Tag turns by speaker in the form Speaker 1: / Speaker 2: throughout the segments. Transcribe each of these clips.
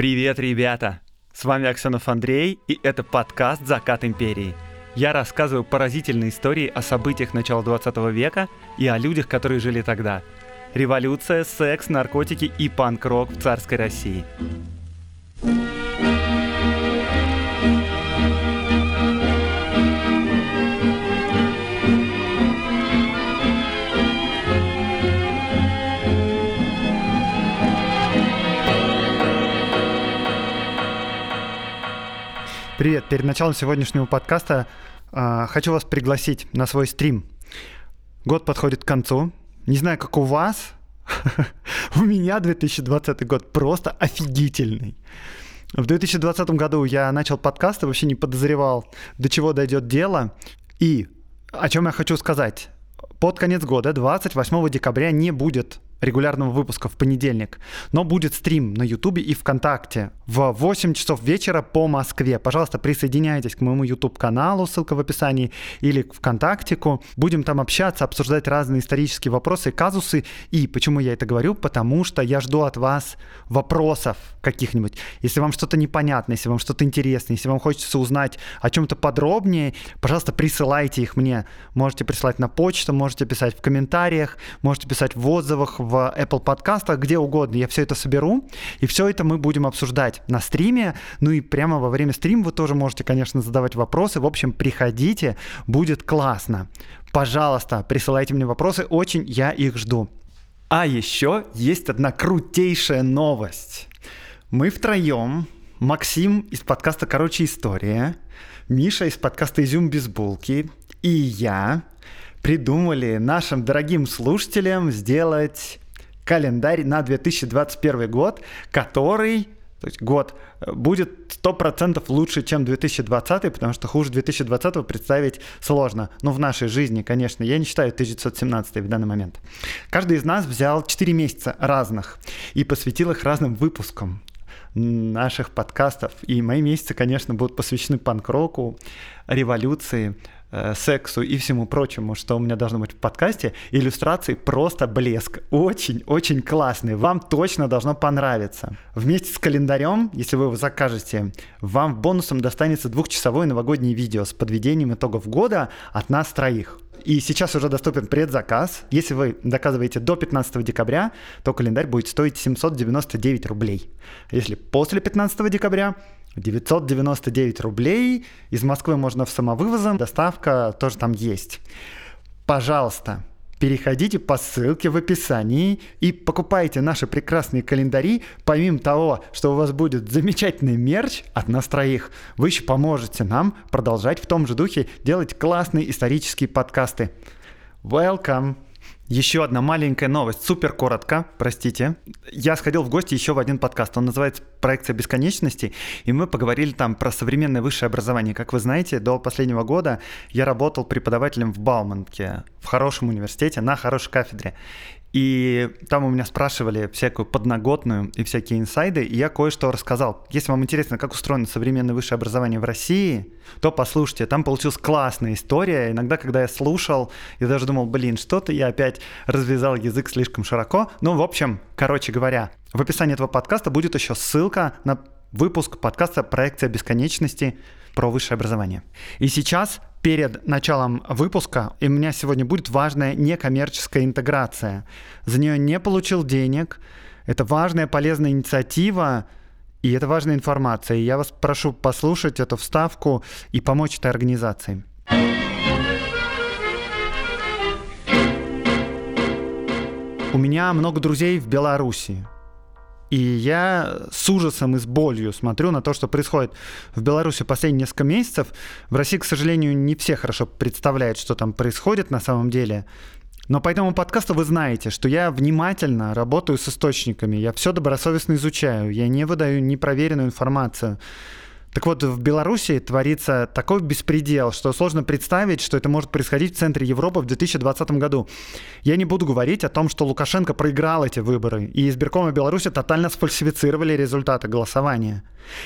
Speaker 1: Привет, ребята! С вами Аксенов Андрей, и это подкаст «Закат империи». Я рассказываю поразительные истории о событиях начала 20 века и о людях, которые жили тогда. Революция, секс, наркотики и панк-рок в царской России.
Speaker 2: Привет, перед началом сегодняшнего подкаста э, хочу вас пригласить на свой стрим. Год подходит к концу. Не знаю, как у вас, у меня 2020 год просто офигительный. В 2020 году я начал подкасты, вообще не подозревал, до чего дойдет дело. И о чем я хочу сказать. Под конец года, 28 декабря, не будет регулярного выпуска в понедельник, но будет стрим на Ютубе и ВКонтакте в 8 часов вечера по Москве. Пожалуйста, присоединяйтесь к моему YouTube-каналу, ссылка в описании, или к ВКонтактику. Будем там общаться, обсуждать разные исторические вопросы и казусы. И почему я это говорю? Потому что я жду от вас вопросов каких-нибудь. Если вам что-то непонятно, если вам что-то интересно, если вам хочется узнать о чем-то подробнее, пожалуйста, присылайте их мне. Можете присылать на почту, можете писать в комментариях, можете писать в отзывах, в Apple подкастах, где угодно. Я все это соберу, и все это мы будем обсуждать на стриме. Ну и прямо во время стрима вы тоже можете, конечно, задавать вопросы. В общем, приходите, будет классно. Пожалуйста, присылайте мне вопросы, очень я их жду. А еще есть одна крутейшая новость. Мы втроем, Максим из подкаста «Короче, история», Миша из подкаста «Изюм без булки» и я придумали нашим дорогим слушателям сделать календарь на 2021 год, который то есть год э, будет 100% лучше, чем 2020, потому что хуже 2020 представить сложно. Но в нашей жизни, конечно, я не считаю 1917 в данный момент. Каждый из нас взял 4 месяца разных и посвятил их разным выпускам наших подкастов. И мои месяцы, конечно, будут посвящены панк-року, революции, Э, сексу и всему прочему, что у меня должно быть в подкасте, иллюстрации просто блеск. Очень-очень классный. Вам точно должно понравиться. Вместе с календарем, если вы его закажете, вам бонусом достанется двухчасовое новогоднее видео с подведением итогов года от нас троих. И сейчас уже доступен предзаказ. Если вы доказываете до 15 декабря, то календарь будет стоить 799 рублей. Если после 15 декабря, 999 рублей. Из Москвы можно в самовывозом. Доставка тоже там есть. Пожалуйста, переходите по ссылке в описании и покупайте наши прекрасные календари. Помимо того, что у вас будет замечательный мерч от нас троих, вы еще поможете нам продолжать в том же духе делать классные исторические подкасты. Welcome! Еще одна маленькая новость, супер коротко, простите. Я сходил в гости еще в один подкаст, он называется «Проекция бесконечности», и мы поговорили там про современное высшее образование. Как вы знаете, до последнего года я работал преподавателем в Бауманке, в хорошем университете, на хорошей кафедре. И там у меня спрашивали всякую подноготную и всякие инсайды, и я кое-что рассказал. Если вам интересно, как устроено современное высшее образование в России, то послушайте, там получилась классная история. Иногда, когда я слушал, я даже думал, блин, что-то я опять развязал язык слишком широко. Ну, в общем, короче говоря, в описании этого подкаста будет еще ссылка на выпуск подкаста «Проекция бесконечности» про высшее образование. И сейчас перед началом выпуска, и у меня сегодня будет важная некоммерческая интеграция. За нее не получил денег. Это важная, полезная инициатива, и это важная информация. И я вас прошу послушать эту вставку и помочь этой организации. У меня много друзей в Беларуси. И я с ужасом и с болью смотрю на то, что происходит в Беларуси последние несколько месяцев. В России, к сожалению, не все хорошо представляют, что там происходит на самом деле. Но по этому подкасту вы знаете, что я внимательно работаю с источниками, я все добросовестно изучаю, я не выдаю непроверенную информацию. Так вот, в Беларуси творится такой беспредел, что сложно представить, что это может происходить в центре Европы в 2020 году. Я не буду говорить о том, что Лукашенко проиграл эти выборы, и избиркомы Беларуси тотально сфальсифицировали результаты голосования.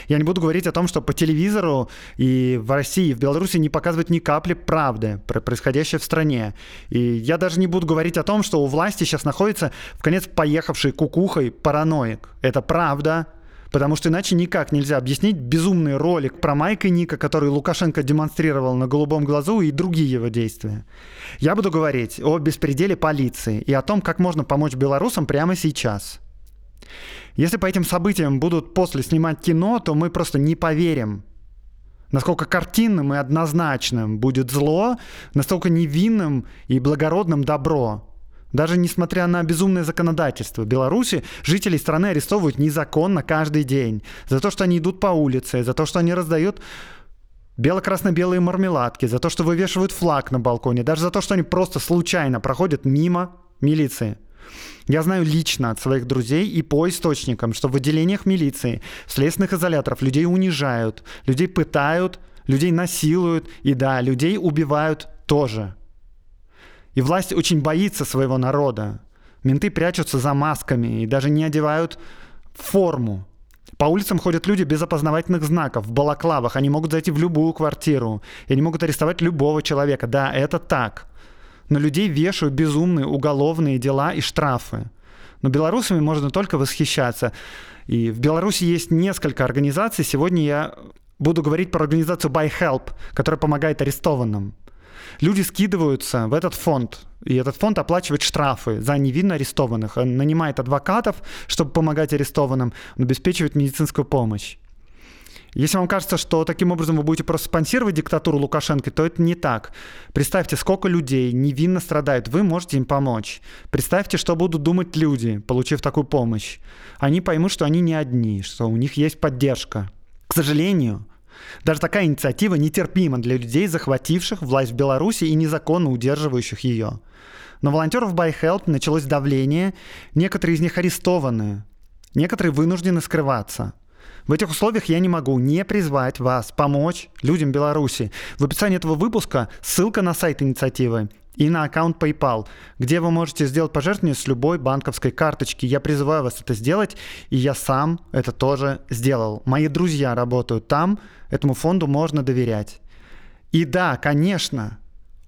Speaker 2: Я не буду говорить о том, что по телевизору и в России, и в Беларуси не показывают ни капли правды про происходящее в стране. И я даже не буду говорить о том, что у власти сейчас находится в конец поехавший кукухой параноик. Это правда, Потому что иначе никак нельзя объяснить безумный ролик про Майка Ника, который Лукашенко демонстрировал на голубом глазу и другие его действия. Я буду говорить о беспределе полиции и о том, как можно помочь белорусам прямо сейчас. Если по этим событиям будут после снимать кино, то мы просто не поверим, насколько картинным и однозначным будет зло, настолько невинным и благородным добро. Даже несмотря на безумное законодательство Беларуси, жителей страны арестовывают незаконно каждый день. За то, что они идут по улице, за то, что они раздают бело-красно-белые мармеладки, за то, что вывешивают флаг на балконе, даже за то, что они просто случайно проходят мимо милиции. Я знаю лично от своих друзей и по источникам, что в отделениях милиции, в следственных изоляторов людей унижают, людей пытают, людей насилуют и да, людей убивают тоже. И власть очень боится своего народа. Менты прячутся за масками и даже не одевают форму. По улицам ходят люди без опознавательных знаков, в балаклавах. Они могут зайти в любую квартиру. И они могут арестовать любого человека. Да, это так. На людей вешают безумные уголовные дела и штрафы. Но белорусами можно только восхищаться. И в Беларуси есть несколько организаций. Сегодня я буду говорить про организацию Buy Help, которая помогает арестованным. Люди скидываются в этот фонд, и этот фонд оплачивает штрафы за невинно арестованных. Он нанимает адвокатов, чтобы помогать арестованным, он обеспечивает медицинскую помощь. Если вам кажется, что таким образом вы будете просто спонсировать диктатуру Лукашенко, то это не так. Представьте, сколько людей невинно страдают, вы можете им помочь. Представьте, что будут думать люди, получив такую помощь. Они поймут, что они не одни, что у них есть поддержка. К сожалению, даже такая инициатива нетерпима для людей, захвативших власть в Беларуси и незаконно удерживающих ее. На волонтеров Help началось давление, некоторые из них арестованы, некоторые вынуждены скрываться. В этих условиях я не могу не призвать вас помочь людям Беларуси. В описании этого выпуска ссылка на сайт инициативы и на аккаунт PayPal, где вы можете сделать пожертвование с любой банковской карточки. Я призываю вас это сделать, и я сам это тоже сделал. Мои друзья работают там, этому фонду можно доверять. И да, конечно,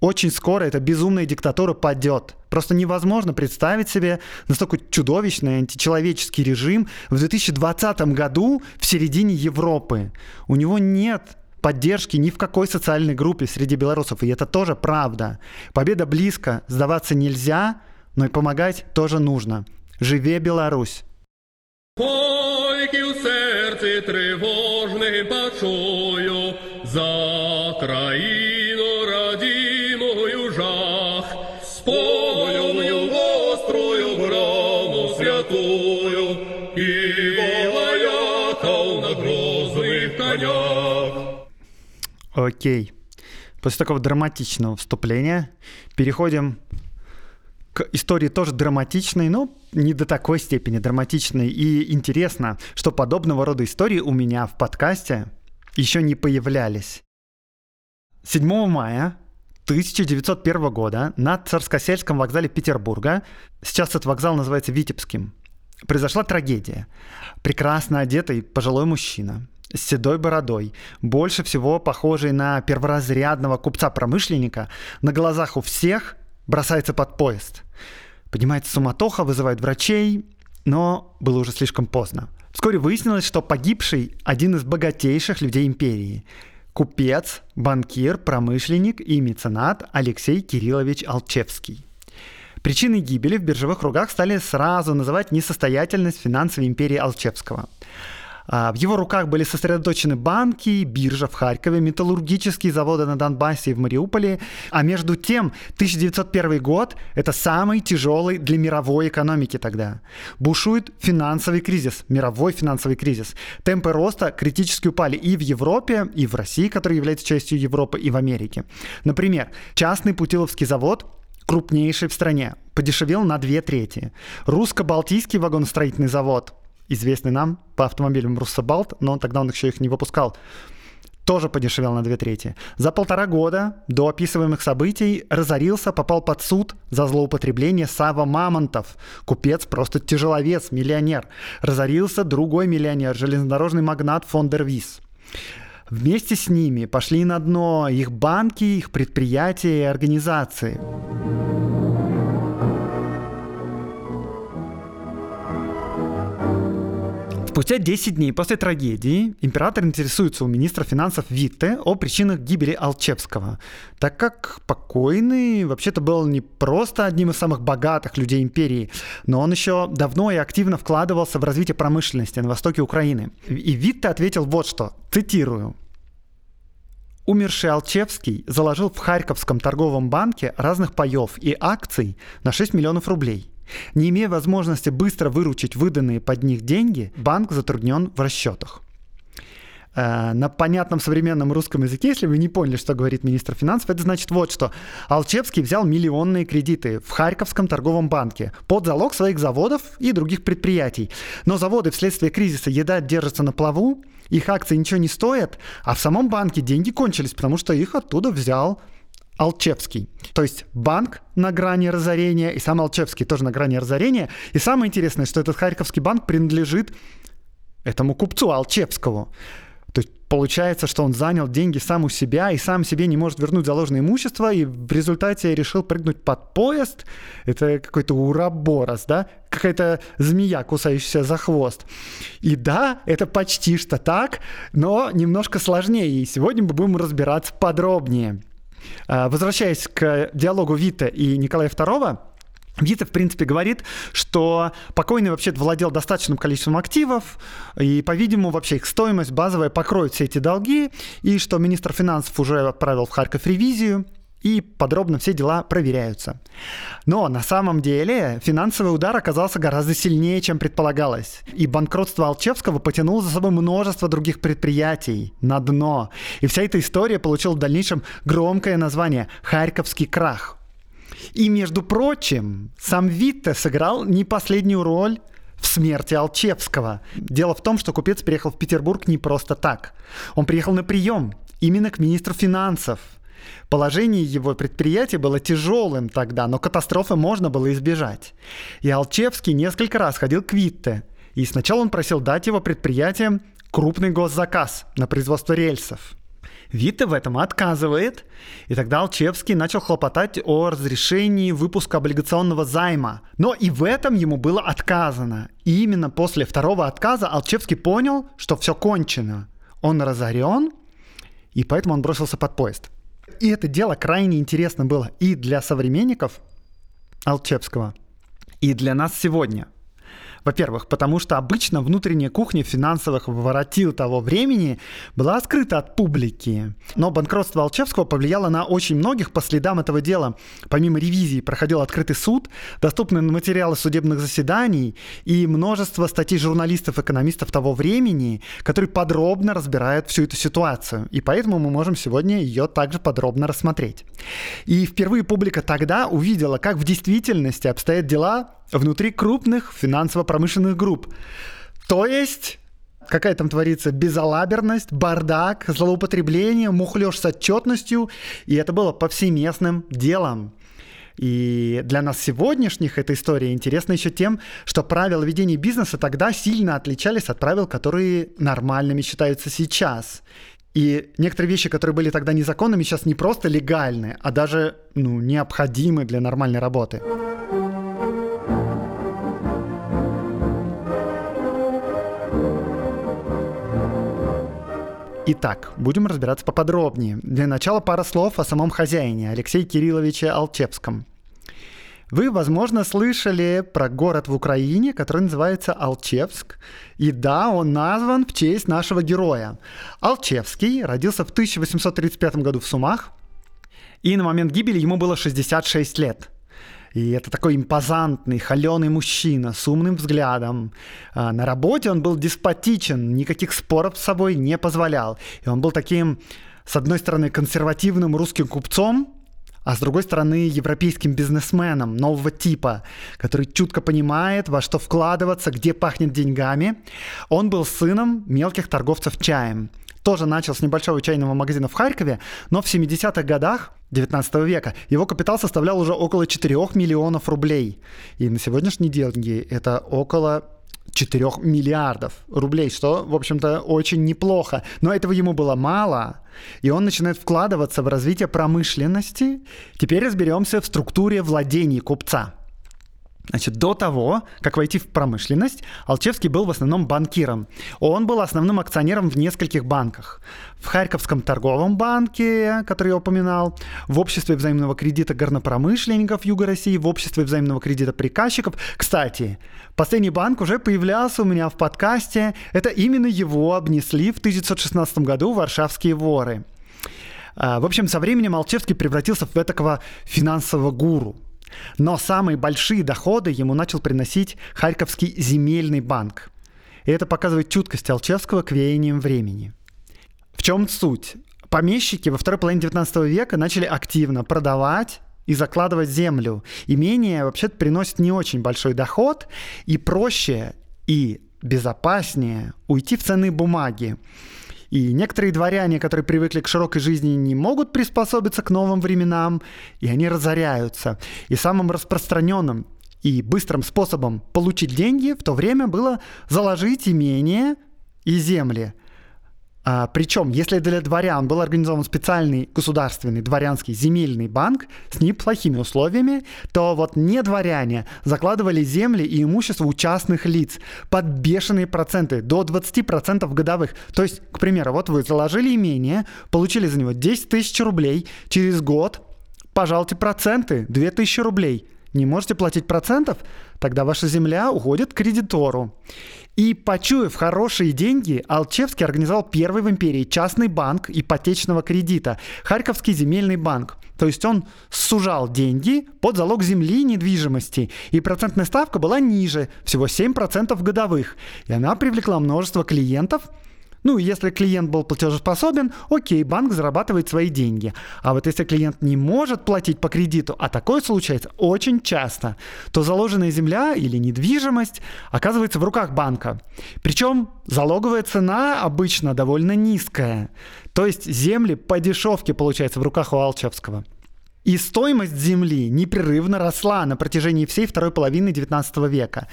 Speaker 2: очень скоро эта безумная диктатура падет. Просто невозможно представить себе настолько чудовищный античеловеческий режим в 2020 году в середине Европы. У него нет поддержки ни в какой социальной группе среди белорусов, и это тоже правда. Победа близко, сдаваться нельзя, но и помогать тоже нужно. Живе Беларусь! За Окей. После такого драматичного вступления переходим к истории тоже драматичной, но не до такой степени драматичной. И интересно, что подобного рода истории у меня в подкасте еще не появлялись. 7 мая 1901 года на Царскосельском вокзале Петербурга, сейчас этот вокзал называется Витебским, произошла трагедия. Прекрасно одетый пожилой мужчина с седой бородой, больше всего похожий на перворазрядного купца-промышленника, на глазах у всех бросается под поезд. Поднимается суматоха, вызывает врачей, но было уже слишком поздно. Вскоре выяснилось, что погибший один из богатейших людей империи – купец, банкир, промышленник и меценат Алексей Кириллович Алчевский. Причиной гибели в биржевых кругах стали сразу называть несостоятельность финансовой империи Алчевского – в его руках были сосредоточены банки, биржа в Харькове, металлургические заводы на Донбассе и в Мариуполе. А между тем, 1901 год – это самый тяжелый для мировой экономики тогда. Бушует финансовый кризис, мировой финансовый кризис. Темпы роста критически упали и в Европе, и в России, которая является частью Европы, и в Америке. Например, частный Путиловский завод крупнейший в стране, подешевел на две трети. Русско-Балтийский вагоностроительный завод известный нам по автомобилям Руссобалт, но тогда он еще их не выпускал, тоже подешевел на две трети. За полтора года до описываемых событий разорился, попал под суд за злоупотребление Сава Мамонтов. Купец, просто тяжеловес, миллионер. Разорился другой миллионер, железнодорожный магнат фон дер Вис. Вместе с ними пошли на дно их банки, их предприятия и организации. Спустя 10 дней после трагедии император интересуется у министра финансов Витте о причинах гибели Алчевского, так как покойный вообще-то был не просто одним из самых богатых людей империи, но он еще давно и активно вкладывался в развитие промышленности на востоке Украины. И Витте ответил вот что, цитирую. Умерший Алчевский заложил в Харьковском торговом банке разных паев и акций на 6 миллионов рублей – не имея возможности быстро выручить выданные под них деньги, банк затруднен в расчетах. Э, на понятном современном русском языке, если вы не поняли, что говорит министр финансов, это значит вот что. Алчевский взял миллионные кредиты в Харьковском торговом банке под залог своих заводов и других предприятий. Но заводы вследствие кризиса еда держатся на плаву, их акции ничего не стоят, а в самом банке деньги кончились, потому что их оттуда взял Алчевский. То есть банк на грани разорения, и сам Алчевский тоже на грани разорения. И самое интересное, что этот Харьковский банк принадлежит этому купцу Алчевскому. То есть получается, что он занял деньги сам у себя и сам себе не может вернуть заложенное имущество, и в результате решил прыгнуть под поезд. Это какой-то ураборос, да? Какая-то змея, кусающаяся за хвост. И да, это почти что так, но немножко сложнее. И сегодня мы будем разбираться подробнее. А, возвращаясь к диалогу Вита и Николая II, Вита, в принципе, говорит, что покойный вообще владел достаточным количеством активов, и, по-видимому, вообще их стоимость базовая покроет все эти долги, и что министр финансов уже отправил в Харьков ревизию, и подробно все дела проверяются. Но на самом деле финансовый удар оказался гораздо сильнее, чем предполагалось. И банкротство Алчевского потянуло за собой множество других предприятий на дно. И вся эта история получила в дальнейшем громкое название «Харьковский крах». И, между прочим, сам Витте сыграл не последнюю роль в смерти Алчевского. Дело в том, что купец приехал в Петербург не просто так. Он приехал на прием именно к министру финансов – Положение его предприятия было тяжелым тогда, но катастрофы можно было избежать. И Алчевский несколько раз ходил к Витте, и сначала он просил дать его предприятиям крупный госзаказ на производство рельсов. Витте в этом отказывает, и тогда Алчевский начал хлопотать о разрешении выпуска облигационного займа. Но и в этом ему было отказано. И именно после второго отказа Алчевский понял, что все кончено. Он разорен, и поэтому он бросился под поезд. И это дело крайне интересно было и для современников Алчевского, и для нас сегодня – во-первых, потому что обычно внутренняя кухня финансовых воротил того времени была скрыта от публики. Но банкротство Алчевского повлияло на очень многих по следам этого дела. Помимо ревизии проходил открытый суд, доступны материалы судебных заседаний и множество статей журналистов-экономистов того времени, которые подробно разбирают всю эту ситуацию. И поэтому мы можем сегодня ее также подробно рассмотреть. И впервые публика тогда увидела, как в действительности обстоят дела внутри крупных финансово-промышленных групп. То есть какая там творится безалаберность, бардак, злоупотребление, мухлёж с отчетностью, и это было повсеместным делом. И для нас сегодняшних эта история интересна еще тем, что правила ведения бизнеса тогда сильно отличались от правил, которые нормальными считаются сейчас. И некоторые вещи, которые были тогда незаконными, сейчас не просто легальны, а даже ну, необходимы для нормальной работы. Итак, будем разбираться поподробнее. Для начала пара слов о самом хозяине, Алексее Кирилловиче Алчевском. Вы, возможно, слышали про город в Украине, который называется Алчевск. И да, он назван в честь нашего героя. Алчевский родился в 1835 году в Сумах, и на момент гибели ему было 66 лет – и это такой импозантный, холеный мужчина с умным взглядом. А, на работе он был деспотичен, никаких споров с собой не позволял. И он был таким, с одной стороны, консервативным русским купцом, а с другой стороны европейским бизнесменом нового типа, который чутко понимает, во что вкладываться, где пахнет деньгами. Он был сыном мелких торговцев чаем. Тоже начал с небольшого чайного магазина в Харькове, но в 70-х годах 19 века. Его капитал составлял уже около 4 миллионов рублей. И на сегодняшние деньги это около 4 миллиардов рублей, что, в общем-то, очень неплохо. Но этого ему было мало, и он начинает вкладываться в развитие промышленности. Теперь разберемся в структуре владений купца. Значит, до того, как войти в промышленность, Алчевский был в основном банкиром. Он был основным акционером в нескольких банках. В Харьковском торговом банке, который я упоминал, в Обществе взаимного кредита горнопромышленников Юга России, в Обществе взаимного кредита приказчиков. Кстати, последний банк уже появлялся у меня в подкасте. Это именно его обнесли в 1916 году варшавские воры. А, в общем, со временем Алчевский превратился в такого финансового гуру. Но самые большие доходы ему начал приносить Харьковский земельный банк. И это показывает чуткость Алчевского к веяниям времени. В чем суть? Помещики во второй половине 19 века начали активно продавать и закладывать землю. Имение вообще приносит не очень большой доход, и проще и безопаснее уйти в ценные бумаги. И некоторые дворяне, которые привыкли к широкой жизни, не могут приспособиться к новым временам, и они разоряются. И самым распространенным и быстрым способом получить деньги в то время было заложить имение и земли – а, причем, если для дворян был организован специальный государственный дворянский земельный банк с неплохими условиями, то вот не дворяне закладывали земли и имущество у частных лиц под бешеные проценты, до 20% годовых. То есть, к примеру, вот вы заложили имение, получили за него 10 тысяч рублей, через год пожалуйте проценты, 2000 рублей. Не можете платить процентов? Тогда ваша земля уходит кредитору. И, почуяв хорошие деньги, Алчевский организовал первый в империи частный банк ипотечного кредита – Харьковский земельный банк. То есть он сужал деньги под залог земли и недвижимости, и процентная ставка была ниже, всего 7% годовых. И она привлекла множество клиентов – ну, если клиент был платежеспособен, окей, банк зарабатывает свои деньги. А вот если клиент не может платить по кредиту, а такое случается очень часто, то заложенная земля или недвижимость оказывается в руках банка. Причем залоговая цена обычно довольно низкая. То есть земли по дешевке получается в руках у Алчевского. И стоимость земли непрерывно росла на протяжении всей второй половины XIX века.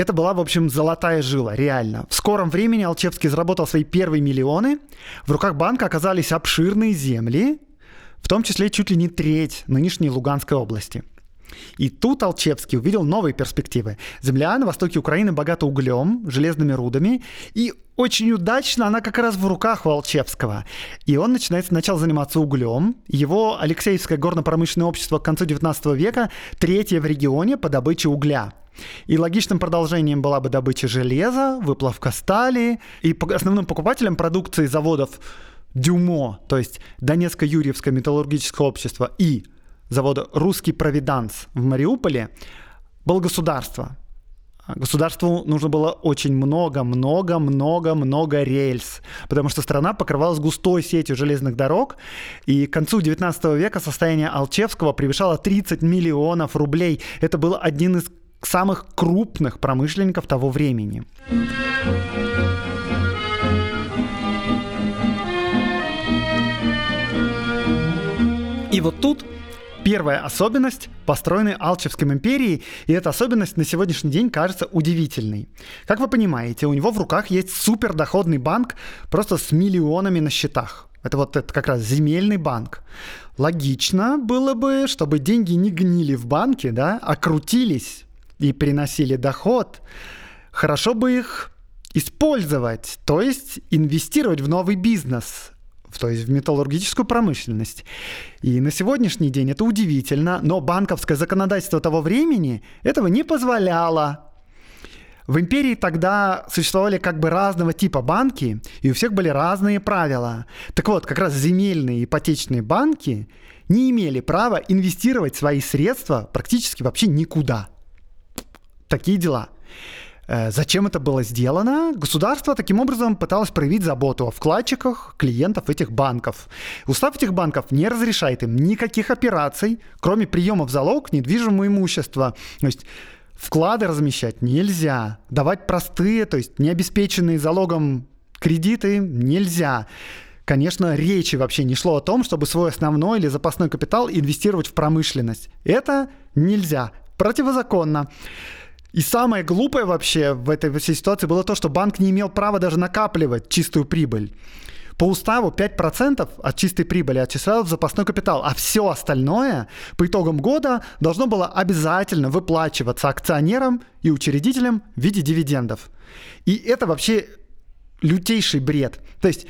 Speaker 2: Это была, в общем, золотая жила, реально. В скором времени Алчевский заработал свои первые миллионы. В руках банка оказались обширные земли, в том числе чуть ли не треть нынешней Луганской области. И тут Алчевский увидел новые перспективы. Земля на востоке Украины богата углем, железными рудами, и очень удачно она как раз в руках у Алчевского. И он начинает сначала заниматься углем. Его Алексеевское горно-промышленное общество к концу 19 века третье в регионе по добыче угля. И логичным продолжением была бы добыча железа, выплавка стали. И основным покупателем продукции заводов Дюмо, то есть Донецко-Юрьевское металлургическое общество и завода «Русский провиданс» в Мариуполе было государство. Государству нужно было очень много, много, много, много рельс, потому что страна покрывалась густой сетью железных дорог, и к концу 19 века состояние Алчевского превышало 30 миллионов рублей. Это был один из самых крупных промышленников того времени. И вот тут первая особенность построенной Алчевской империи, и эта особенность на сегодняшний день кажется удивительной. Как вы понимаете, у него в руках есть супердоходный банк просто с миллионами на счетах. Это вот это как раз земельный банк. Логично было бы, чтобы деньги не гнили в банке, да, а крутились и приносили доход, хорошо бы их использовать, то есть инвестировать в новый бизнес, то есть в металлургическую промышленность. И на сегодняшний день это удивительно, но банковское законодательство того времени этого не позволяло. В империи тогда существовали как бы разного типа банки, и у всех были разные правила. Так вот, как раз земельные ипотечные банки не имели права инвестировать свои средства практически вообще никуда. Такие дела. Э, зачем это было сделано? Государство таким образом пыталось проявить заботу о вкладчиках, клиентов этих банков. Устав этих банков не разрешает им никаких операций, кроме приема в залог недвижимого имущества. То есть вклады размещать нельзя, давать простые, то есть необеспеченные залогом кредиты нельзя. Конечно, речи вообще не шло о том, чтобы свой основной или запасной капитал инвестировать в промышленность. Это нельзя, противозаконно. И самое глупое вообще в этой всей ситуации было то, что банк не имел права даже накапливать чистую прибыль. По уставу 5% от чистой прибыли отчислялось в запасной капитал, а все остальное по итогам года должно было обязательно выплачиваться акционерам и учредителям в виде дивидендов. И это вообще лютейший бред. То есть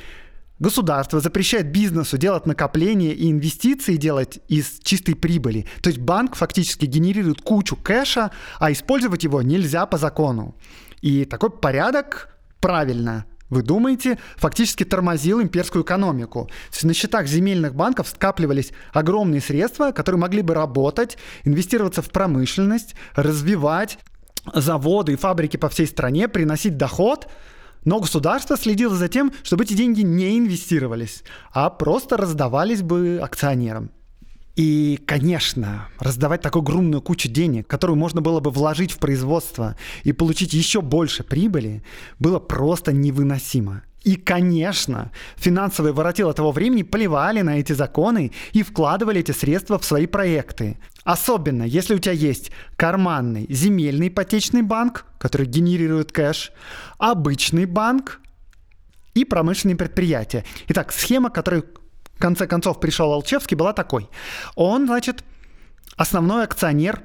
Speaker 2: Государство запрещает бизнесу делать накопления и инвестиции делать из чистой прибыли. То есть банк фактически генерирует кучу кэша, а использовать его нельзя по закону. И такой порядок правильно вы думаете, фактически тормозил имперскую экономику. То есть на счетах земельных банков скапливались огромные средства, которые могли бы работать, инвестироваться в промышленность, развивать заводы и фабрики по всей стране, приносить доход – но государство следило за тем, чтобы эти деньги не инвестировались, а просто раздавались бы акционерам. И, конечно, раздавать такую огромную кучу денег, которую можно было бы вложить в производство и получить еще больше прибыли, было просто невыносимо. И, конечно, финансовые воротилы того времени плевали на эти законы и вкладывали эти средства в свои проекты. Особенно, если у тебя есть карманный земельный ипотечный банк, который генерирует кэш, обычный банк и промышленные предприятия. Итак, схема, которой в конце концов пришел Алчевский, была такой. Он, значит, основной акционер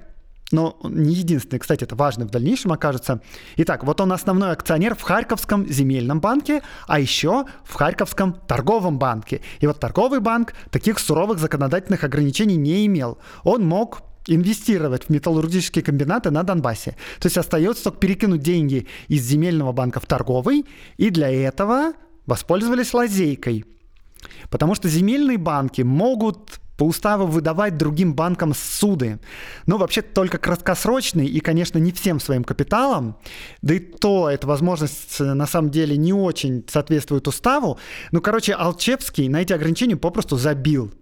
Speaker 2: но не единственный, кстати, это важно в дальнейшем окажется. Итак, вот он основной акционер в Харьковском земельном банке, а еще в Харьковском торговом банке. И вот торговый банк таких суровых законодательных ограничений не имел. Он мог инвестировать в металлургические комбинаты на Донбассе. То есть остается только перекинуть деньги из земельного банка в торговый, и для этого воспользовались лазейкой. Потому что земельные банки могут по уставу выдавать другим банкам суды. Но вообще только краткосрочные и, конечно, не всем своим капиталом. Да и то эта возможность э, на самом деле не очень соответствует уставу. Ну, короче, Алчевский на эти ограничения попросту забил.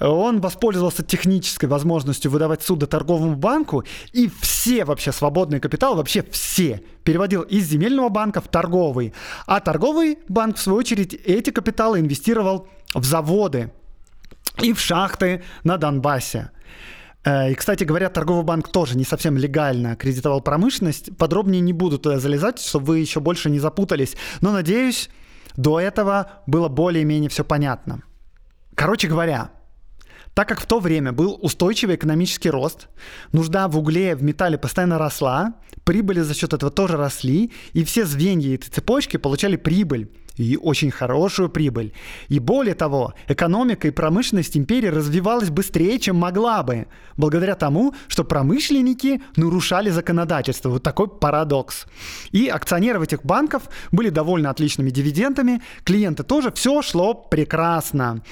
Speaker 2: Он воспользовался технической возможностью выдавать суды торговому банку, и все вообще свободные капиталы, вообще все, переводил из земельного банка в торговый. А торговый банк, в свою очередь, эти капиталы инвестировал в заводы, и в шахты на Донбассе. Э, и, кстати говоря, торговый банк тоже не совсем легально кредитовал промышленность. Подробнее не буду туда залезать, чтобы вы еще больше не запутались. Но, надеюсь, до этого было более-менее все понятно. Короче говоря, так как в то время был устойчивый экономический рост, нужда в угле, в металле постоянно росла, прибыли за счет этого тоже росли, и все звенья этой цепочки получали прибыль и очень хорошую прибыль. И более того, экономика и промышленность империи развивалась быстрее, чем могла бы, благодаря тому, что промышленники нарушали законодательство. Вот такой парадокс. И акционеры этих банков были довольно отличными дивидендами, клиенты тоже, все шло прекрасно.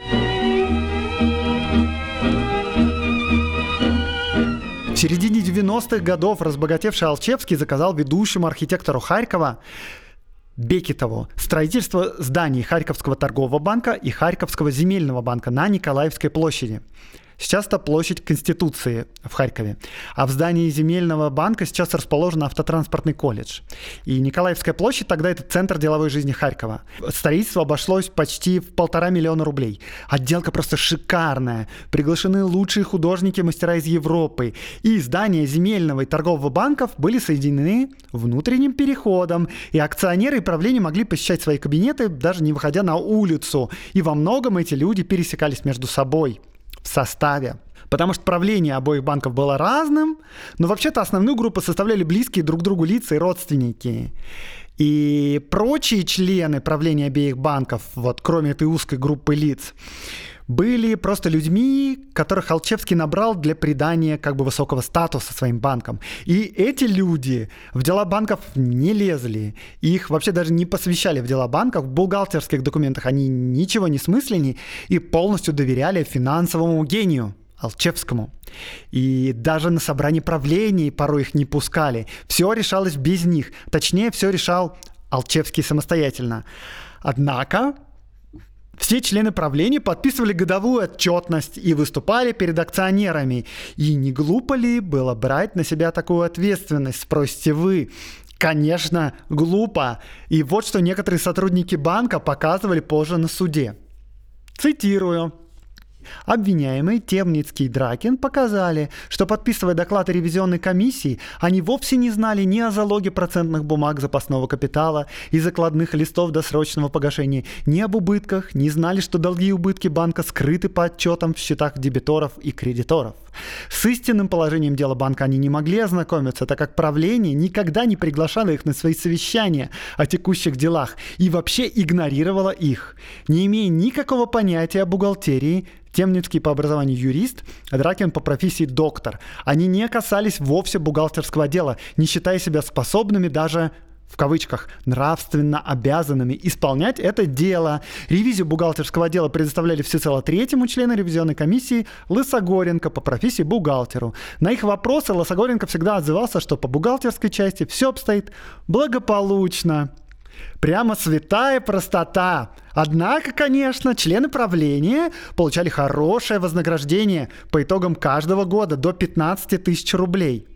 Speaker 2: В середине 90-х годов разбогатевший Алчевский заказал ведущему архитектору Харькова Бекетову строительство зданий Харьковского торгового банка и Харьковского земельного банка на Николаевской площади. Сейчас это площадь Конституции в Харькове. А в здании земельного банка сейчас расположен автотранспортный колледж. И Николаевская площадь тогда это центр деловой жизни Харькова. Строительство обошлось почти в полтора миллиона рублей. Отделка просто шикарная. Приглашены лучшие художники, мастера из Европы. И здания земельного и торгового банков были соединены внутренним переходом. И акционеры и правление могли посещать свои кабинеты, даже не выходя на улицу. И во многом эти люди пересекались между собой в составе. Потому что правление обоих банков было разным, но вообще-то основную группу составляли близкие друг другу лица и родственники. И прочие члены правления обеих банков, вот кроме этой узкой группы лиц, были просто людьми, которых Алчевский набрал для придания как бы высокого статуса своим банкам. И эти люди в дела банков не лезли, их вообще даже не посвящали в дела банков, в бухгалтерских документах они ничего не смыслили и полностью доверяли финансовому гению. Алчевскому. И даже на собрании правлений порой их не пускали. Все решалось без них. Точнее, все решал Алчевский самостоятельно. Однако все члены правления подписывали годовую отчетность и выступали перед акционерами. И не глупо ли было брать на себя такую ответственность, спросите вы? Конечно, глупо. И вот что некоторые сотрудники банка показывали позже на суде. Цитирую. Обвиняемые Темницкий и Дракин показали, что подписывая доклады ревизионной комиссии, они вовсе не знали ни о залоге процентных бумаг запасного капитала и закладных листов досрочного погашения, ни об убытках, не знали, что долги и убытки банка скрыты по отчетам в счетах дебиторов и кредиторов. С истинным положением дела банка они не могли ознакомиться, так как правление никогда не приглашало их на свои совещания о текущих делах и вообще игнорировало их. Не имея никакого понятия о бухгалтерии, Темницкий по образованию юрист, а Дракин по профессии доктор. Они не касались вовсе бухгалтерского дела, не считая себя способными даже в кавычках, нравственно обязанными исполнять это дело. Ревизию бухгалтерского дела предоставляли всецело третьему члену ревизионной комиссии Лысогоренко по профессии бухгалтеру. На их вопросы Лысогоренко всегда отзывался, что по бухгалтерской части все обстоит благополучно. Прямо святая простота. Однако, конечно, члены правления получали хорошее вознаграждение по итогам каждого года до 15 тысяч рублей –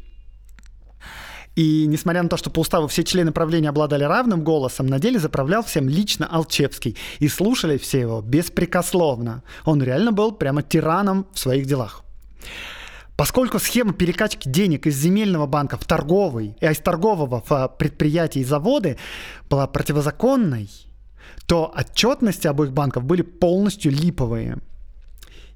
Speaker 2: и несмотря на то, что по уставу все члены правления обладали равным голосом, на деле заправлял всем лично Алчевский. И слушали все его беспрекословно. Он реально был прямо тираном в своих делах. Поскольку схема перекачки денег из земельного банка в торговый, а из торгового в предприятия и заводы была противозаконной, то отчетности обоих банков были полностью липовые –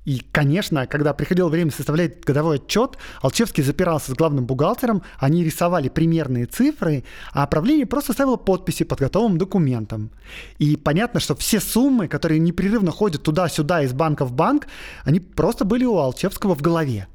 Speaker 2: и, конечно, когда приходило время составлять годовой отчет, Алчевский запирался с главным бухгалтером, они рисовали примерные цифры, а правление просто ставило подписи под готовым документом. И понятно, что все суммы, которые непрерывно ходят туда-сюда из банка в банк, они просто были у Алчевского в голове.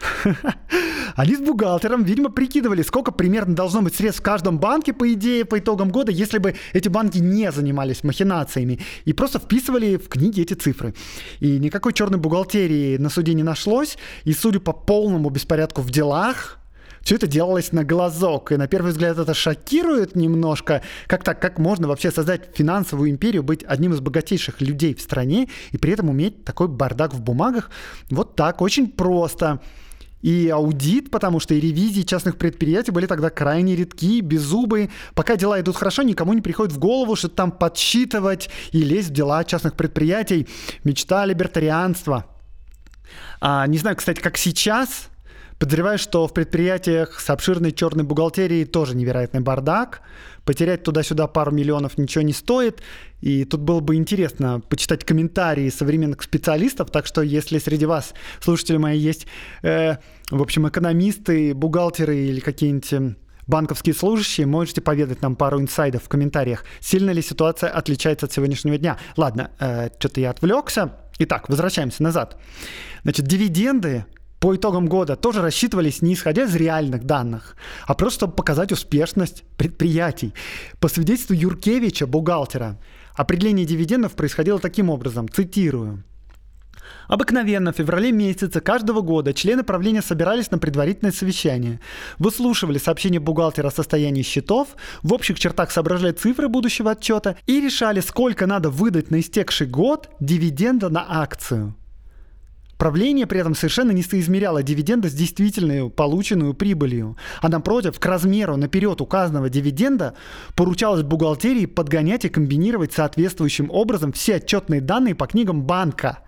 Speaker 2: Они с бухгалтером, видимо, прикидывали, сколько примерно должно быть средств в каждом банке, по идее, по итогам года, если бы эти банки не занимались махинациями, и просто вписывали в книги эти цифры. И никакой черной бухгалтерии на суде не нашлось, и судя по полному беспорядку в делах, все это делалось на глазок. И на первый взгляд это шокирует немножко. Как так, как можно вообще создать финансовую империю, быть одним из богатейших людей в стране и при этом уметь такой бардак в бумагах? Вот так, очень просто и аудит, потому что и ревизии частных предприятий были тогда крайне редки, беззубые. Пока дела идут хорошо, никому не приходит в голову, что там подсчитывать и лезть в дела частных предприятий. Мечта либертарианства. А, не знаю, кстати, как сейчас, Подозреваю, что в предприятиях с обширной черной бухгалтерией тоже невероятный бардак. Потерять туда-сюда пару миллионов ничего не стоит. И тут было бы интересно почитать комментарии современных специалистов. Так что, если среди вас, слушатели мои, есть, э, в общем, экономисты, бухгалтеры или какие-нибудь эм, банковские служащие, можете поведать нам пару инсайдов в комментариях. Сильно ли ситуация отличается от сегодняшнего дня? Ладно, э, что-то я отвлекся. Итак, возвращаемся назад. Значит, дивиденды по итогам года тоже рассчитывались не исходя из реальных данных, а просто чтобы показать успешность предприятий. По свидетельству Юркевича, бухгалтера, определение дивидендов происходило таким образом, цитирую. Обыкновенно в феврале месяца каждого года члены правления собирались на предварительное совещание, выслушивали сообщения бухгалтера о состоянии счетов, в общих чертах соображали цифры будущего отчета и решали, сколько надо выдать на истекший год дивиденда на акцию. Правление при этом совершенно не соизмеряло дивиденды с действительной полученную прибылью, а напротив, к размеру наперед указанного дивиденда поручалось бухгалтерии подгонять и комбинировать соответствующим образом все отчетные данные по книгам банка.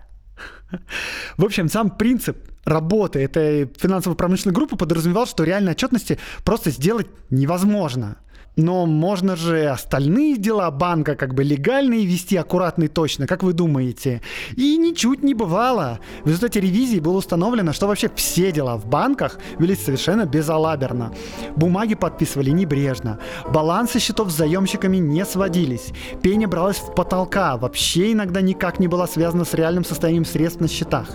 Speaker 2: В общем, сам принцип работы этой финансово-промышленной группы подразумевал, что реальной отчетности просто сделать невозможно – но можно же остальные дела банка как бы легальные вести аккуратно и точно, как вы думаете? И ничуть не бывало. В результате ревизии было установлено, что вообще все дела в банках велись совершенно безалаберно. Бумаги подписывали небрежно. Балансы счетов с заемщиками не сводились. Пение бралось в потолка, вообще иногда никак не была связана с реальным состоянием средств на счетах.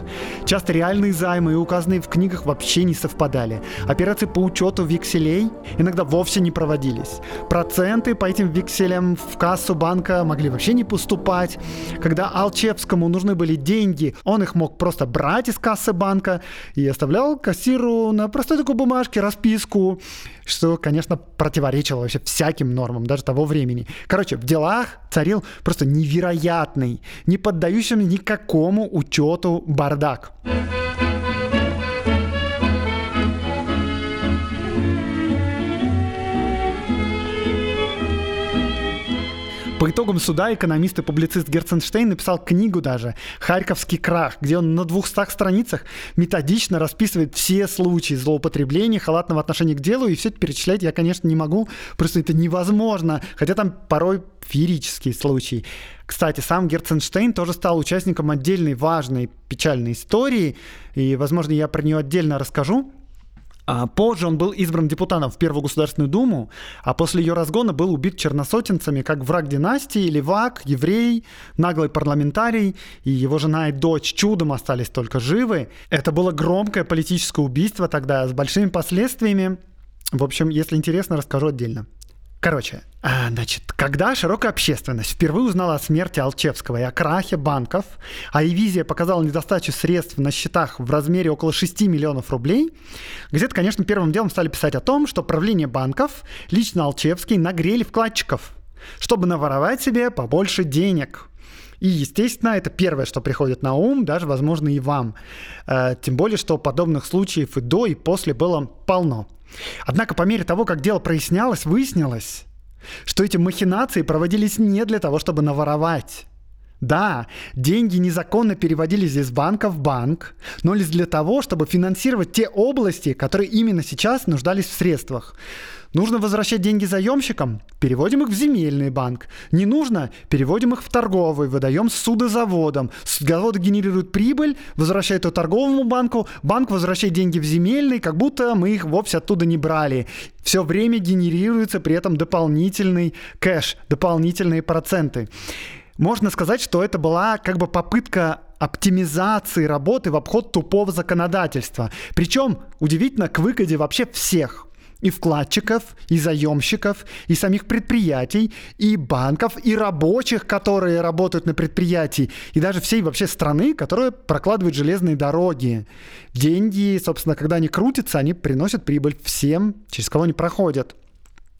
Speaker 2: Часто реальные займы, указанные в книгах, вообще не совпадали. Операции по учету векселей иногда вовсе не проводились. Проценты по этим векселям в кассу банка могли вообще не поступать. Когда Алчевскому нужны были деньги, он их мог просто брать из кассы банка и оставлял кассиру на простой такой бумажке расписку, что, конечно, противоречило вообще всяким нормам даже того времени. Короче, в делах царил просто невероятный, не поддающийся никакому учету бардак.
Speaker 1: По
Speaker 2: По итогам суда экономист и публицист Герценштейн написал книгу даже «Харьковский крах», где он на 200 страницах методично расписывает все случаи злоупотребления, халатного отношения к делу, и все это перечислять я, конечно, не могу, просто это невозможно, хотя там порой феерические случаи. Кстати, сам Герценштейн тоже стал участником отдельной важной печальной истории, и, возможно, я про нее отдельно расскажу. А позже он был избран депутатом в Первую Государственную Думу, а после ее разгона был убит черносотенцами как враг династии, левак, еврей, наглый парламентарий, и его жена и дочь чудом остались только живы. Это было громкое политическое убийство тогда с большими последствиями. В общем, если интересно, расскажу отдельно. Короче, а, значит, когда широкая общественность впервые узнала о смерти Алчевского и о крахе банков, а Евизия показала недостачу средств на счетах в размере около 6 миллионов рублей, газеты, конечно, первым делом стали писать о том, что правление банков лично Алчевский нагрели вкладчиков, чтобы наворовать себе побольше денег. И, естественно, это первое, что приходит на ум, даже, возможно, и вам. Э, тем более, что подобных случаев и до, и после было полно. Однако по мере того, как дело прояснялось, выяснилось, что эти махинации проводились не для того, чтобы наворовать. Да, деньги незаконно переводились из банка в банк, но лишь для того, чтобы финансировать те области, которые именно сейчас нуждались в средствах. Нужно возвращать деньги заемщикам? Переводим их в земельный банк. Не нужно? Переводим их в торговый, выдаем судозаводам. Заводы генерируют прибыль, возвращают ее торговому банку, банк возвращает деньги в земельный, как будто мы их вовсе оттуда не брали. Все время генерируется при этом дополнительный кэш, дополнительные проценты. Можно сказать, что это была как бы попытка оптимизации работы в обход тупого законодательства. Причем, удивительно, к выгоде вообще всех и вкладчиков, и заемщиков, и самих предприятий, и банков, и рабочих, которые работают на предприятии, и даже всей вообще страны, которая прокладывает железные дороги. Деньги, собственно, когда они крутятся, они приносят прибыль всем, через кого они проходят.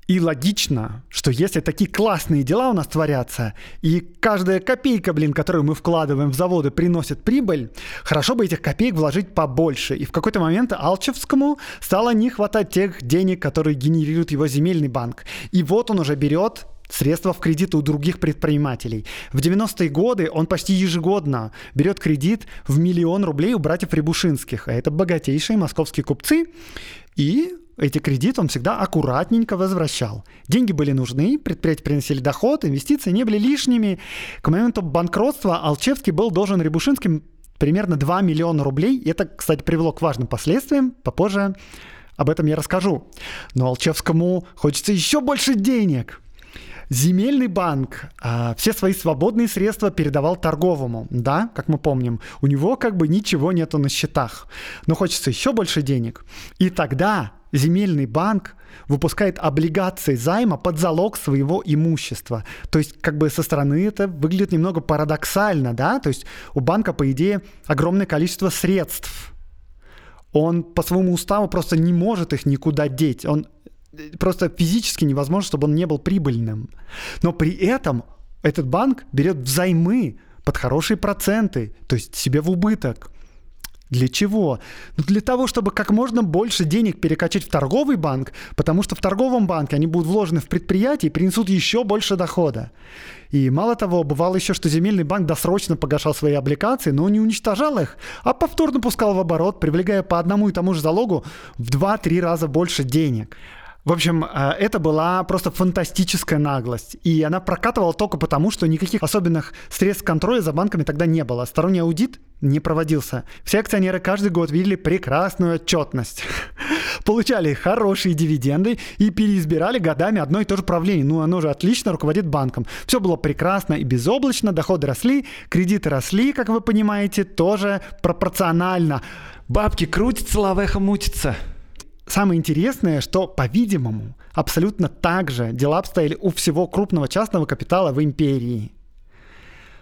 Speaker 2: И логично, что если такие классные дела у нас творятся, и каждая копейка, блин, которую мы вкладываем в заводы, приносит прибыль, хорошо бы этих копеек вложить побольше. И в какой-то момент Алчевскому стало не хватать тех денег, которые генерирует его земельный банк. И вот он уже берет средства в кредит у других предпринимателей. В 90-е годы он почти ежегодно берет кредит в миллион рублей у братьев Рябушинских. А это богатейшие московские купцы. И эти кредиты он всегда аккуратненько возвращал. Деньги были нужны, предприятия приносили доход, инвестиции не были лишними. К моменту банкротства Алчевский был должен Рябушинским примерно 2 миллиона рублей. И это, кстати, привело к важным последствиям. Попозже об этом я расскажу. Но Алчевскому хочется еще больше денег. Земельный банк а, все свои свободные средства передавал торговому, да, как мы помним. У него как бы ничего нету на счетах, но хочется еще больше денег. И тогда земельный банк выпускает облигации займа под залог своего имущества. То есть, как бы со стороны это выглядит немного парадоксально, да? То есть у банка, по идее, огромное количество средств. Он по своему уставу просто не может их никуда деть. Он э, просто физически невозможно, чтобы он не был прибыльным. Но при этом этот банк берет взаймы под хорошие проценты, то есть себе в убыток. Для чего? Ну, для того, чтобы как можно больше денег перекачать в торговый банк, потому что в торговом банке они будут вложены в предприятие и принесут еще больше дохода. И мало того, бывало еще, что земельный банк досрочно погашал свои облигации, но не уничтожал их, а повторно пускал в оборот, привлекая по одному и тому же залогу в 2-3 раза больше денег. В общем, э, это была просто фантастическая наглость. И она прокатывала только потому, что никаких особенных средств контроля за банками тогда не было. Сторонний аудит не проводился. Все акционеры каждый год видели прекрасную отчетность. Получали хорошие дивиденды и переизбирали годами одно и то же правление. Ну, оно же отлично руководит банком. Все было прекрасно и безоблачно, доходы росли, кредиты росли, как вы понимаете, тоже пропорционально. Бабки крутятся, лавеха мутится. Самое интересное, что, по-видимому, абсолютно так же дела обстояли у всего крупного частного капитала в империи.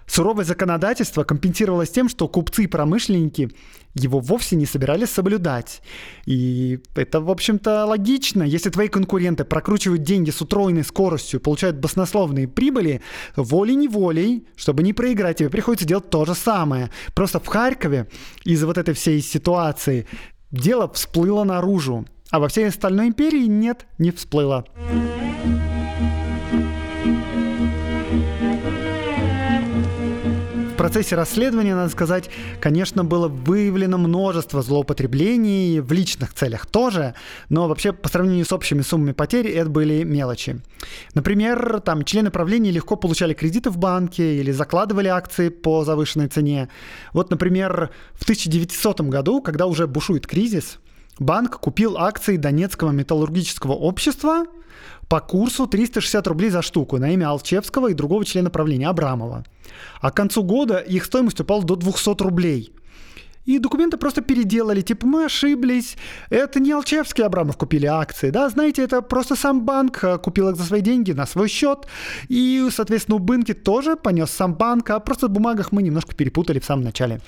Speaker 2: Суровое законодательство компенсировалось тем, что купцы и промышленники его вовсе не собирались соблюдать. И это, в общем-то, логично. Если твои конкуренты прокручивают деньги с утроенной скоростью, получают баснословные прибыли, волей-неволей, чтобы не проиграть, тебе приходится делать то же самое. Просто в Харькове из-за вот этой всей ситуации дело всплыло наружу. А во всей остальной империи нет, не всплыло. процессе расследования, надо сказать, конечно, было выявлено множество злоупотреблений в личных целях тоже, но вообще по сравнению с общими суммами потерь это были мелочи. Например, там члены правления легко получали кредиты в банке или закладывали акции по завышенной цене. Вот, например, в 1900 году, когда уже бушует кризис, банк купил акции Донецкого металлургического общества по курсу 360 рублей за штуку на имя Алчевского и другого члена правления Абрамова. А к концу года их стоимость упала до 200 рублей. И документы просто переделали, типа мы ошиблись, это не Алчевский и Абрамов купили акции, да, знаете, это просто сам банк э, купил их за свои деньги на свой счет, и, соответственно, у Бынки тоже понес сам банк, а просто в бумагах мы немножко перепутали в самом начале.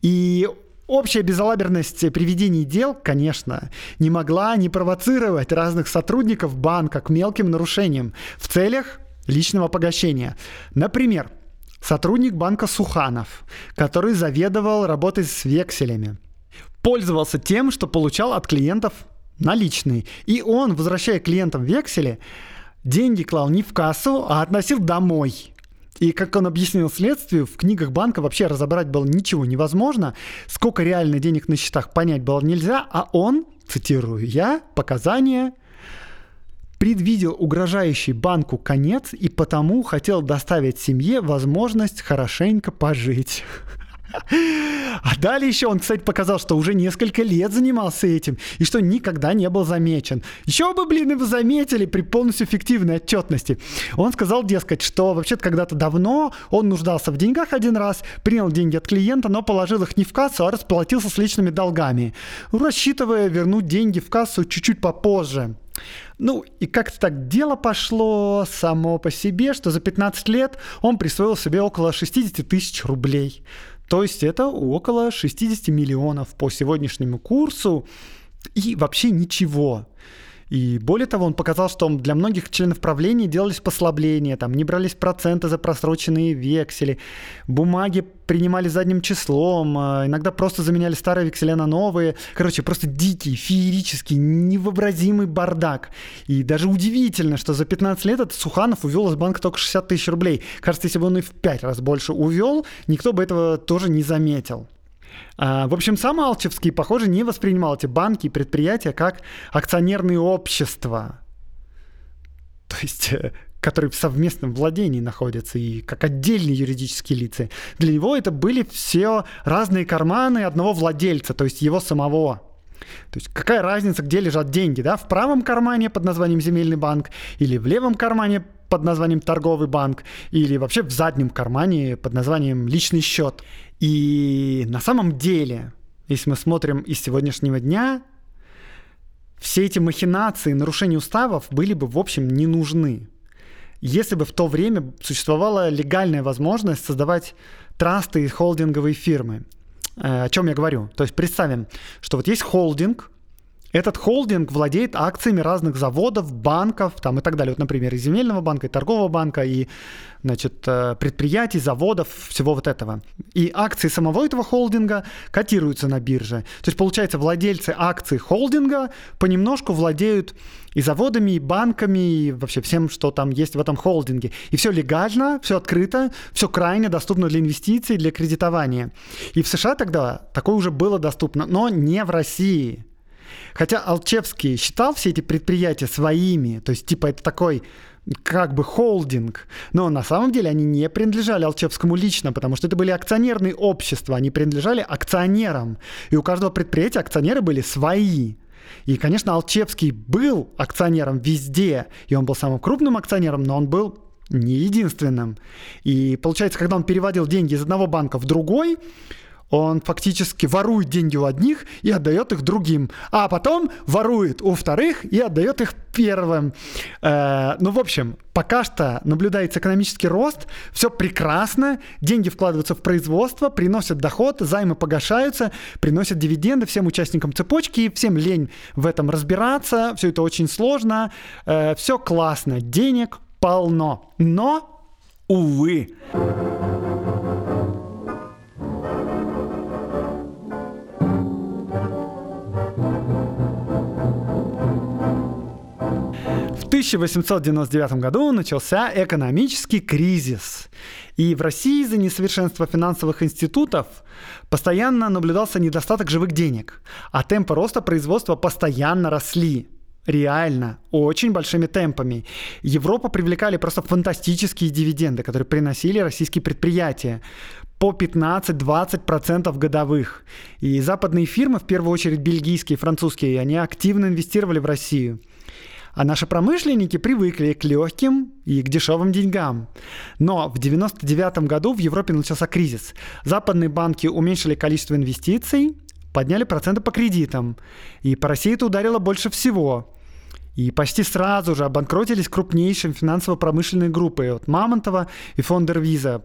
Speaker 2: И Общая безалаберность приведений дел, конечно, не могла не провоцировать разных сотрудников банка к мелким нарушениям в целях личного погашения. Например, сотрудник банка Суханов, который заведовал работой с векселями, пользовался тем, что получал от клиентов наличные. И он, возвращая клиентам вексели, деньги клал не в кассу, а относил домой – и как он объяснил следствию, в книгах банка вообще разобрать было ничего невозможно. Сколько реально денег на счетах понять было нельзя, а он, цитирую я, показания предвидел угрожающий банку конец и потому хотел доставить семье возможность хорошенько пожить. А далее еще он, кстати, показал, что уже несколько лет занимался этим и что никогда не был замечен. Еще бы, блин, его заметили при полностью фиктивной отчетности. Он сказал, дескать, что вообще-то когда-то давно он нуждался в деньгах один раз, принял деньги от клиента, но положил их не в кассу, а расплатился с личными долгами, рассчитывая вернуть деньги в кассу чуть-чуть попозже. Ну, и как-то так дело пошло само по себе, что за 15 лет он присвоил себе около 60 тысяч рублей. То есть это около 60 миллионов по сегодняшнему курсу и вообще ничего. И более того, он показал, что для многих членов правления делались послабления, там не брались проценты за просроченные вексели, бумаги принимали задним числом, а иногда просто заменяли старые векселя на новые. Короче, просто дикий, феерический, невообразимый бардак. И даже удивительно, что за 15 лет этот Суханов увел из банка только 60 тысяч рублей. Кажется, если бы он и в 5 раз больше увел, никто бы этого тоже не заметил. А, в общем, сам Алчевский, похоже, не воспринимал эти банки и предприятия как акционерные общества. То есть э, которые в совместном владении находятся и как отдельные юридические лица. Для него это были все разные карманы одного владельца, то есть его самого. То есть какая разница, где лежат деньги, да? В правом кармане под названием земельный банк или в левом кармане под названием торговый банк или вообще в заднем кармане под названием личный счет. И на самом деле, если мы смотрим из сегодняшнего дня, все эти махинации, нарушения уставов были бы, в общем, не нужны. Если бы в то время существовала легальная возможность создавать трасты и холдинговые фирмы. Э, о чем я говорю? То есть представим, что вот есть холдинг, этот холдинг владеет акциями разных заводов, банков там, и так далее. Вот, например, и земельного банка, и торгового банка, и значит, э, предприятий, заводов, всего вот этого. И акции самого этого холдинга котируются на бирже. То есть, получается, владельцы акций холдинга понемножку владеют и заводами, и банками, и вообще всем, что там есть в этом холдинге. И все легально, все открыто, все крайне доступно для инвестиций, для кредитования. И в США тогда такое уже было доступно, но не в России. Хотя Алчевский считал все эти предприятия своими, то есть типа это такой как бы холдинг. Но на самом деле они не принадлежали Алчевскому лично, потому что это были акционерные общества, они принадлежали акционерам. И у каждого предприятия акционеры были свои. И, конечно, Алчевский был акционером везде, и он был самым крупным акционером, но он был не единственным. И получается, когда он переводил деньги из одного банка в другой, он фактически ворует деньги у одних и отдает их другим, а потом ворует у вторых и отдает их первым. Э, ну, в общем, пока что наблюдается экономический рост, все прекрасно, деньги вкладываются в производство, приносят доход, займы погашаются, приносят дивиденды всем участникам цепочки, всем лень в этом разбираться, все это очень сложно, э, все классно, денег полно, но, увы. 1899 году начался экономический кризис. И в России из-за несовершенства финансовых институтов постоянно наблюдался недостаток живых денег, а темпы роста производства постоянно росли. Реально, очень большими темпами. Европа привлекали просто фантастические дивиденды, которые приносили российские предприятия по 15-20% годовых. И западные фирмы, в первую очередь бельгийские, французские, они активно инвестировали в Россию. А наши промышленники привыкли к легким и к дешевым деньгам. Но в 1999 году в Европе начался кризис. Западные банки уменьшили количество инвестиций, подняли проценты по кредитам. И по России это ударило больше всего. И почти сразу же обанкротились крупнейшие финансово-промышленные группы от Мамонтова и Фондер Виза,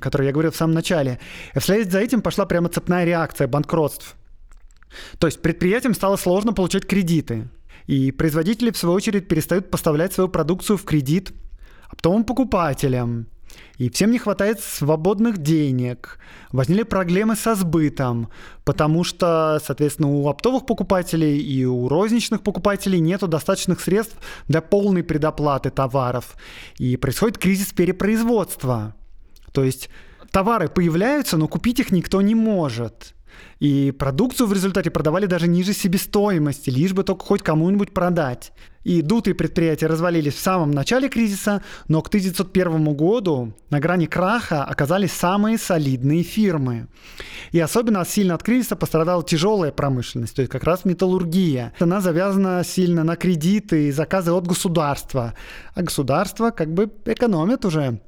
Speaker 2: которые я говорил в самом начале. И вслед за этим пошла прямо цепная реакция банкротств. То есть предприятиям стало сложно получать кредиты. И производители, в свою очередь, перестают поставлять свою продукцию в кредит оптовым покупателям. И всем не хватает свободных денег. Возникли проблемы со сбытом, потому что, соответственно, у оптовых покупателей и у розничных покупателей нет достаточных средств для полной предоплаты товаров. И происходит кризис перепроизводства. То есть товары появляются, но купить их никто не может. И продукцию в результате продавали даже ниже себестоимости, лишь бы только хоть кому-нибудь продать. И дутые предприятия развалились в самом начале кризиса, но к 1901 году на грани краха оказались самые солидные фирмы. И особенно сильно от кризиса пострадала тяжелая промышленность, то есть как раз металлургия. Она завязана сильно на кредиты и заказы от государства. А государство как бы экономит уже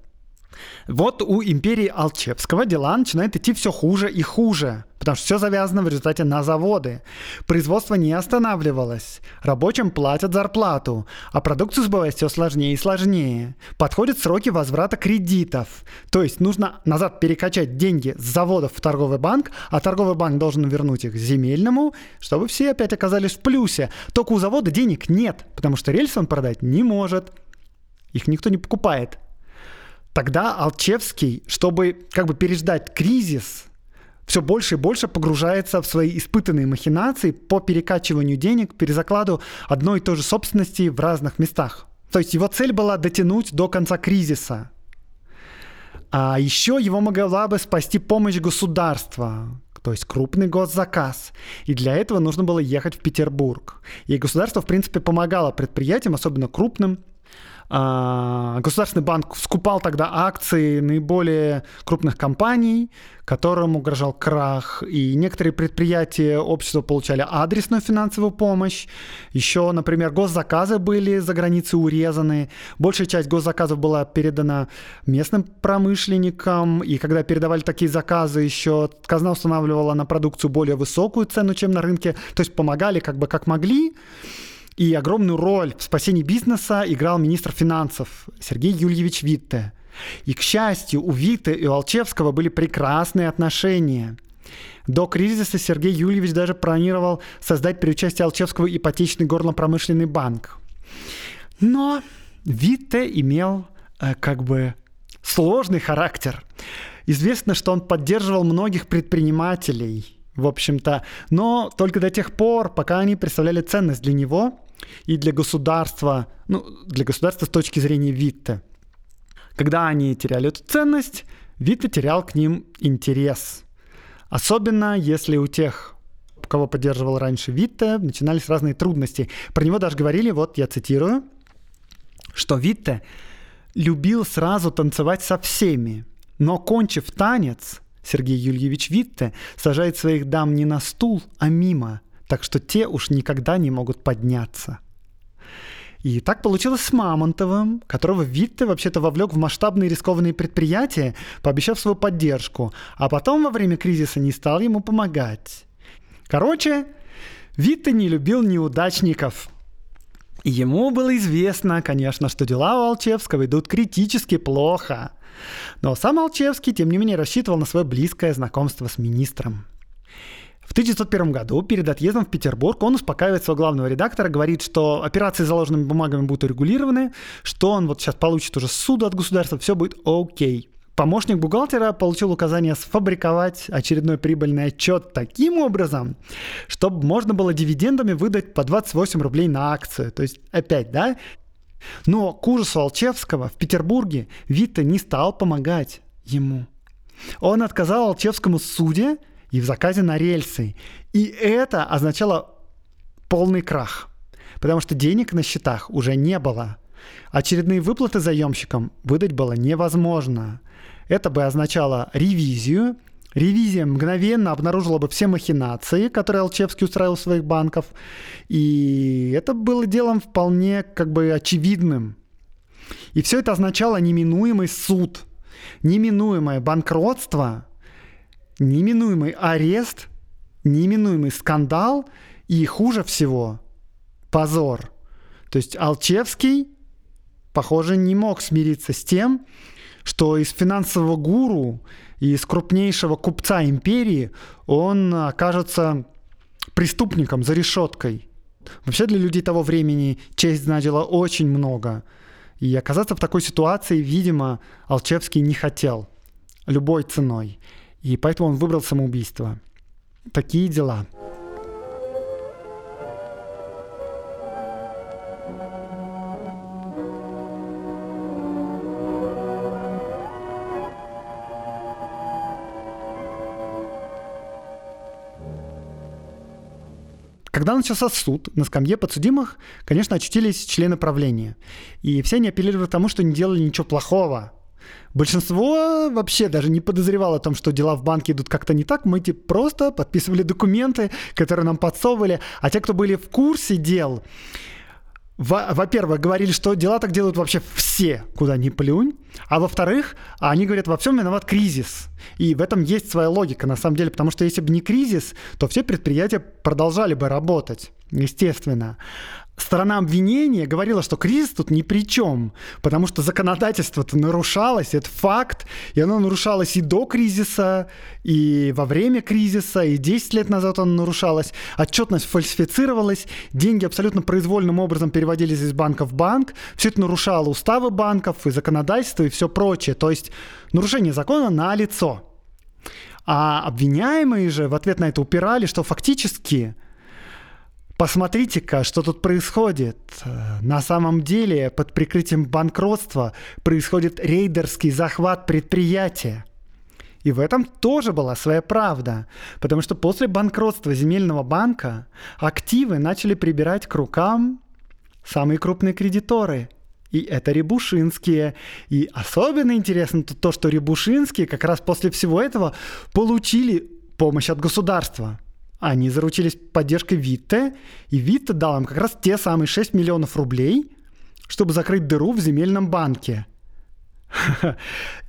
Speaker 2: вот у империи Алчевского дела начинают идти все хуже и хуже, потому что все завязано в результате на заводы. Производство не останавливалось, рабочим платят зарплату, а продукцию сбывать все сложнее и сложнее. Подходят сроки возврата кредитов, то есть нужно назад перекачать деньги с заводов в торговый банк, а торговый банк должен вернуть их земельному, чтобы все опять оказались в плюсе. Только у завода денег нет, потому что рельсы он продать не может. Их никто не покупает. Тогда Алчевский, чтобы как бы переждать кризис, все больше и больше погружается в свои испытанные махинации по перекачиванию денег, перезакладу одной и той же собственности в разных местах. То есть его цель была дотянуть до конца кризиса. А еще его могла бы спасти помощь государства, то есть крупный госзаказ. И для этого нужно было ехать в Петербург. И государство, в принципе, помогало предприятиям, особенно крупным, Государственный банк скупал тогда акции наиболее крупных компаний, которым угрожал крах. И некоторые предприятия общества получали адресную финансовую помощь. Еще, например, госзаказы были за границей урезаны. Большая часть госзаказов была передана местным промышленникам. И когда передавали такие заказы, еще казна устанавливала на продукцию более высокую цену, чем на рынке. То есть помогали как бы как могли. И огромную роль в спасении бизнеса играл министр финансов Сергей Юльевич Витте. И, к счастью, у Витте и у Алчевского были прекрасные отношения. До кризиса Сергей Юльевич даже планировал создать при участии Алчевского ипотечный горлопромышленный банк. Но Витте имел э, как бы сложный характер. Известно, что он поддерживал многих предпринимателей – в общем-то, но только до тех пор, пока они представляли ценность для него и для государства, ну, для государства с точки зрения Витте. Когда они теряли эту ценность, Витте терял к ним интерес. Особенно если у тех, кого поддерживал раньше Витте, начинались разные трудности. Про него даже говорили, вот я цитирую, что Витте любил сразу танцевать со всеми, но кончив танец, Сергей Юльевич Витте сажает своих дам не на стул, а мимо, так что те уж никогда не могут подняться. И так получилось с Мамонтовым, которого Витте вообще-то вовлек в масштабные рискованные предприятия, пообещав свою поддержку, а потом во время кризиса не стал ему помогать. Короче, Витте не любил неудачников. Ему было известно, конечно, что дела у Алчевского идут критически плохо – но сам Алчевский, тем не менее, рассчитывал на свое близкое знакомство с министром. В 1901 году, перед отъездом в Петербург, он успокаивает своего главного редактора, говорит, что операции с заложенными бумагами будут урегулированы, что он вот сейчас получит уже суд от государства, все будет окей. Помощник бухгалтера получил указание сфабриковать очередной прибыльный отчет таким образом, чтобы можно было дивидендами выдать по 28 рублей на акцию. То есть, опять, да, Но к ужасу Алчевского в Петербурге Витте не стал помогать ему. Он отказал Алчевскому суде и в заказе на рельсы. И это означало полный крах, потому что денег на счетах уже не было. Очередные выплаты заемщикам выдать было невозможно. Это бы означало ревизию. Ревизия мгновенно обнаружила бы все махинации, которые Алчевский устраивал в своих банков. И это было делом вполне как бы очевидным. И все это означало неминуемый суд, неминуемое банкротство, неминуемый арест, неминуемый скандал и хуже всего позор. То есть Алчевский, похоже, не мог смириться с тем, что из финансового гуру из крупнейшего купца империи он окажется преступником за решеткой. Вообще для людей того времени честь значила очень много. И оказаться в такой ситуации, видимо, Алчевский не хотел любой ценой. И поэтому он выбрал самоубийство. Такие дела. Когда начался суд, на скамье подсудимых, конечно, очутились члены правления. И все они апеллировали к тому, что не делали ничего плохого. Большинство вообще даже не подозревало о том, что дела в банке идут как-то не так. Мы типа просто подписывали документы, которые нам подсовывали. А те, кто были в курсе дел, во-первых, говорили, что дела так делают вообще все, куда ни плюнь. А во-вторых, они говорят, во всем виноват кризис. И в этом есть своя логика, на самом деле, потому что если бы не кризис, то все предприятия продолжали бы работать, естественно сторона обвинения говорила, что кризис тут ни при чем, потому что законодательство-то нарушалось, это факт, и оно нарушалось и до кризиса, и во время кризиса, и 10 лет назад оно нарушалось, отчетность фальсифицировалась, деньги абсолютно произвольным образом переводились из банка в банк, все это нарушало уставы банков и законодательство и все прочее, то есть нарушение закона на лицо. А обвиняемые же в ответ на это упирали, что фактически Посмотрите-ка, что тут происходит. На самом деле, под прикрытием банкротства происходит рейдерский захват предприятия. И в этом тоже была своя правда, потому что после банкротства земельного банка активы начали прибирать к рукам самые крупные кредиторы. И это Рябушинские. И особенно интересно то, что Рябушинские как раз после всего этого получили помощь от государства – они заручились поддержкой Витте, и Витте дал им как раз те самые 6 миллионов рублей, чтобы закрыть дыру в земельном банке.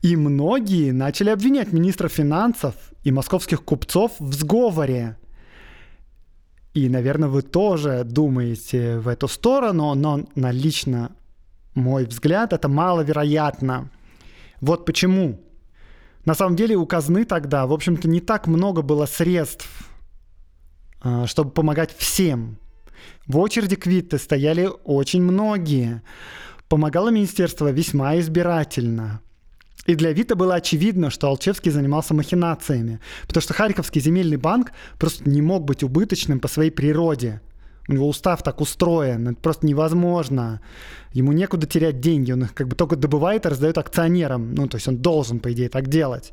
Speaker 2: И многие начали обвинять министра финансов и московских купцов в сговоре. И, наверное, вы тоже думаете в эту сторону, но на лично мой взгляд это маловероятно. Вот почему. На самом деле у казны тогда, в общем-то, не так много было средств чтобы помогать всем. В очереди квитты стояли очень многие. Помогало министерство весьма избирательно. И для Вита было очевидно, что Алчевский занимался махинациями, потому что Харьковский земельный банк просто не мог быть убыточным по своей природе. У него устав так устроен, это просто невозможно. Ему некуда терять деньги, он их как бы только добывает и раздает акционерам. Ну, то есть он должен, по идее, так делать.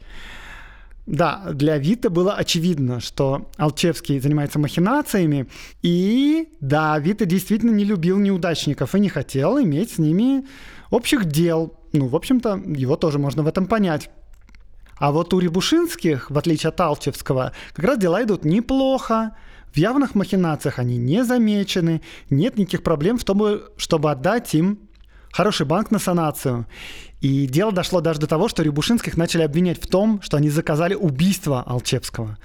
Speaker 2: Да, для Вита было очевидно, что Алчевский занимается махинациями, и да, Вита действительно не любил неудачников и не хотел иметь с ними общих дел. Ну, в общем-то, его тоже можно в этом понять. А вот у Рябушинских, в отличие от Алчевского, как раз дела идут неплохо. В явных махинациях они не замечены, нет никаких проблем в том, чтобы отдать им хороший банк на санацию. И дело дошло даже до того, что Рябушинских начали обвинять в том, что они заказали убийство Алчевского.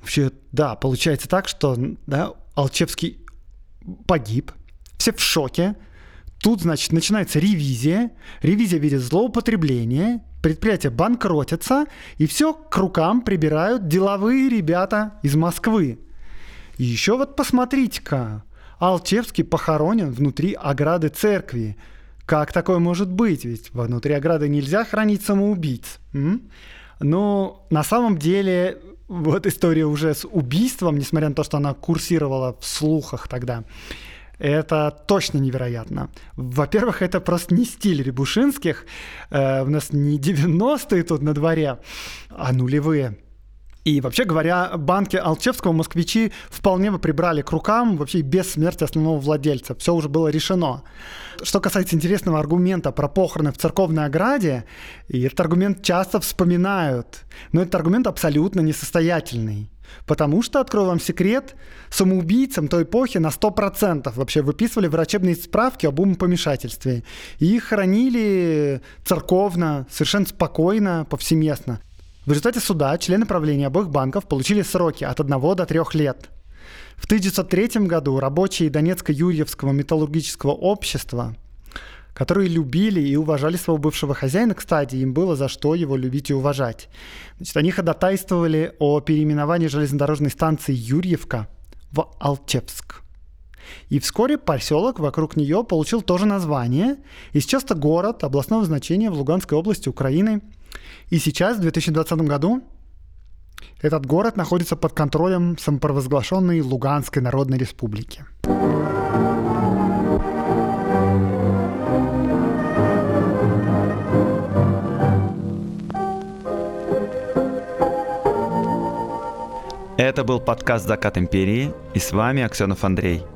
Speaker 2: Вообще, да, получается так, что да, Алчевский погиб, все в шоке. Тут, значит, начинается ревизия. Ревизия видит злоупотребление, предприятие банкротится, и все к рукам прибирают деловые ребята из Москвы. И еще вот посмотрите-ка, Алчевский похоронен внутри ограды церкви. Как такое может быть? Ведь внутри ограды нельзя хранить самоубийц. М? Ну, на самом деле, вот история уже с убийством, несмотря на то, что она курсировала в слухах тогда, это точно невероятно. Во-первых, это просто не стиль Рябушинских. Э, у нас не 90-е тут на дворе, а нулевые. И вообще говоря, банки Алчевского москвичи вполне бы прибрали к рукам вообще без смерти основного владельца. Все уже было решено. Что касается интересного аргумента про похороны в церковной ограде, и этот аргумент часто вспоминают, но этот аргумент абсолютно несостоятельный. Потому что, открою вам секрет, самоубийцам той эпохи на 100% вообще выписывали врачебные справки об умопомешательстве. И их хоронили церковно, совершенно спокойно, повсеместно. В результате суда члены правления обоих банков получили сроки от 1 до 3 лет. В 1903 году рабочие Донецко-Юрьевского металлургического общества, которые любили и уважали своего бывшего хозяина, кстати, им было за что его любить и уважать. Значит, они ходатайствовали о переименовании железнодорожной станции Юрьевка в Алчевск. И вскоре поселок вокруг нее получил тоже название, и сейчас это город областного значения в Луганской области Украины – и сейчас, в 2020 году, этот город находится под контролем самопровозглашенной Луганской Народной Республики.
Speaker 1: Это был подкаст «Закат империи» и с вами Аксенов Андрей –